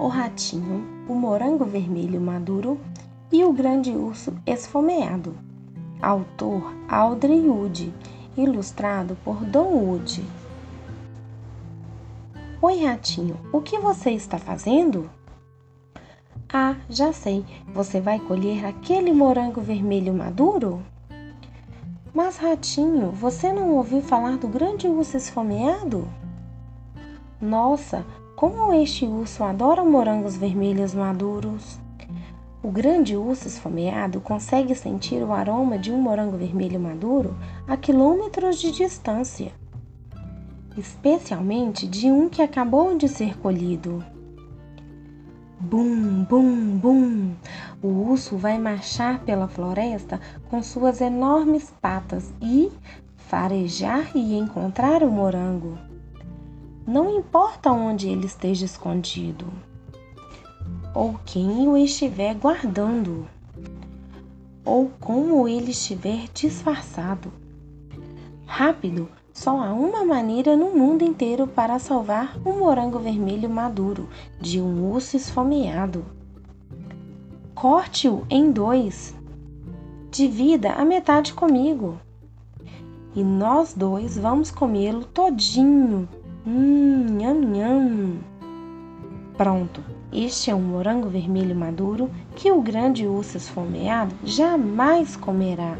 O Ratinho, o Morango Vermelho Maduro e o Grande Urso Esfomeado. Autor Audrey Wood, ilustrado por Don Wood. Oi, Ratinho, o que você está fazendo? Ah, já sei, você vai colher aquele morango vermelho maduro? Mas, Ratinho, você não ouviu falar do grande urso esfomeado? Nossa, como este urso adora morangos vermelhos maduros! O grande urso esfomeado consegue sentir o aroma de um morango vermelho maduro a quilômetros de distância, especialmente de um que acabou de ser colhido. Bum, bum, bum! O urso vai marchar pela floresta com suas enormes patas e farejar e encontrar o morango. Não importa onde ele esteja escondido ou quem o estiver guardando, ou como ele estiver disfarçado. Rápido, só há uma maneira no mundo inteiro para salvar um morango vermelho maduro de um urso esfomeado. Corte-o em dois. Divida a metade comigo. E nós dois vamos comê-lo todinho. Hum, nham, nham. Pronto, este é um morango vermelho maduro que o grande urso esfomeado jamais comerá.